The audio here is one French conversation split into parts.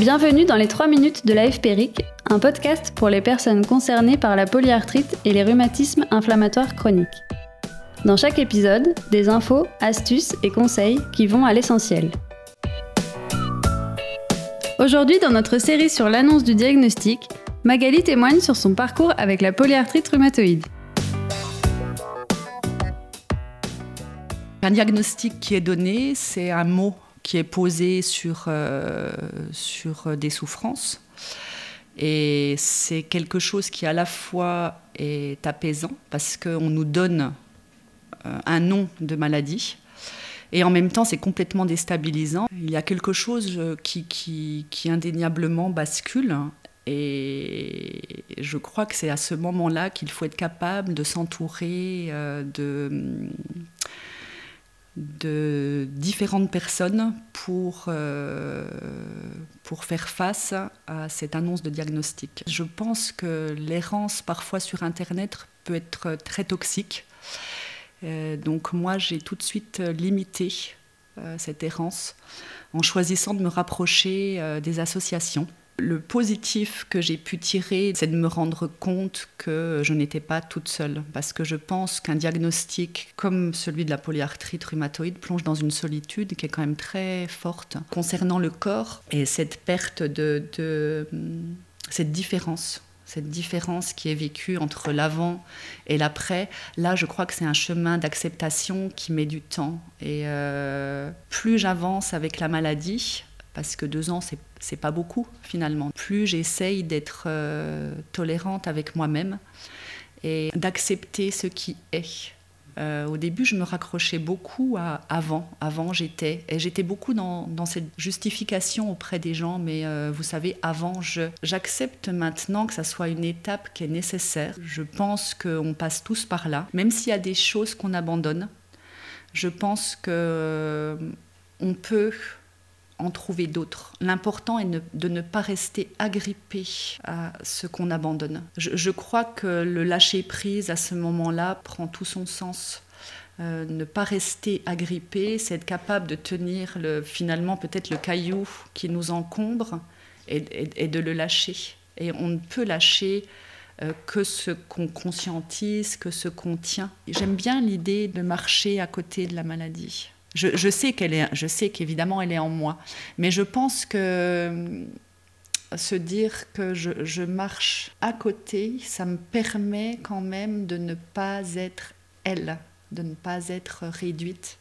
Bienvenue dans les 3 minutes de la FPRIC, un podcast pour les personnes concernées par la polyarthrite et les rhumatismes inflammatoires chroniques. Dans chaque épisode, des infos, astuces et conseils qui vont à l'essentiel. Aujourd'hui, dans notre série sur l'annonce du diagnostic, Magali témoigne sur son parcours avec la polyarthrite rhumatoïde. Un diagnostic qui est donné, c'est un mot qui est posé sur, euh, sur des souffrances. Et c'est quelque chose qui à la fois est apaisant parce qu'on nous donne euh, un nom de maladie. Et en même temps, c'est complètement déstabilisant. Il y a quelque chose qui, qui, qui indéniablement bascule. Et je crois que c'est à ce moment-là qu'il faut être capable de s'entourer euh, de de différentes personnes pour, euh, pour faire face à cette annonce de diagnostic. Je pense que l'errance parfois sur Internet peut être très toxique. Euh, donc moi, j'ai tout de suite limité euh, cette errance en choisissant de me rapprocher des associations le positif que j'ai pu tirer, c'est de me rendre compte que je n'étais pas toute seule. Parce que je pense qu'un diagnostic comme celui de la polyarthrite rhumatoïde plonge dans une solitude qui est quand même très forte concernant le corps et cette perte de, cette différence cette différence qui est vécue entre l'avant et l'après, là, je crois que c'est un chemin d'acceptation qui met du temps. Et euh, plus j'avance avec la maladie, parce que deux ans, c'est pas beaucoup finalement. Plus j'essaye d'être euh, tolérante avec moi-même et d'accepter ce qui est. Euh, au début, je me raccrochais beaucoup à avant. Avant, j'étais. Et j'étais beaucoup dans, cette justification auprès des gens, mais euh, vous savez, avant, je. J'accepte maintenant que ça soit une étape qui est nécessaire. Je pense qu'on passe tous par là, même s'il y a des choses qu'on abandonne. Je pense que on peut en trouver d'autres. L'important est de ne pas rester agrippé à ce qu'on abandonne. Je, crois que le lâcher prise à ce moment-là prend tout son sens. Euh, ne pas rester agrippé, c'est être capable de tenir le, finalement peut-être le caillou qui nous encombre et, de le lâcher. Et on ne peut lâcher euh, que ce qu'on conscientise, que ce qu'on tient. J'aime bien l'idée de marcher à côté de la maladie. Je, sais qu'évidemment elle est en moi, mais je pense que euh, se dire que je, marche à côté, ça me permet quand même de ne pas être elle, de ne pas être réduite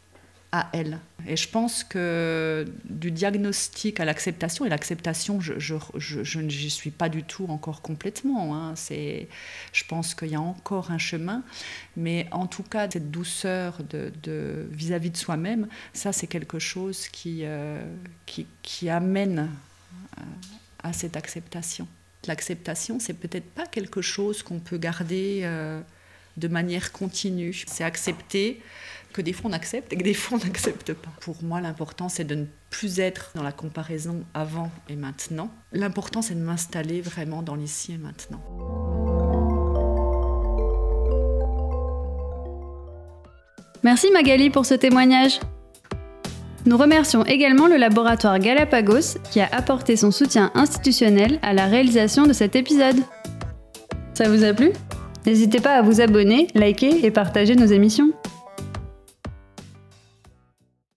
à elle. Et je pense que du diagnostic à l'acceptation, et l'acceptation, je, je, je, n'y suis pas du tout encore complètement. Hein. Je pense qu'il y a encore un chemin, mais en tout cas, cette douceur de, de vis-à-vis de soi-même, ça, c'est quelque chose qui, euh, qui, qui, amène euh, à cette acceptation. L'acceptation, c'est peut-être pas quelque chose qu'on peut garder euh, de manière continue. C'est accepter que des fois on accepte et que des fois on n'accepte pas. Pour moi, l'important, c'est de ne plus être dans la comparaison avant et maintenant. L'important, c'est de m'installer vraiment dans l'ici et maintenant. Merci Magali pour ce témoignage. Nous remercions également le laboratoire Galapagos qui a apporté son soutien institutionnel à la réalisation de cet épisode. Ça vous a plu? N'hésitez pas à vous abonner, liker et partager nos émissions.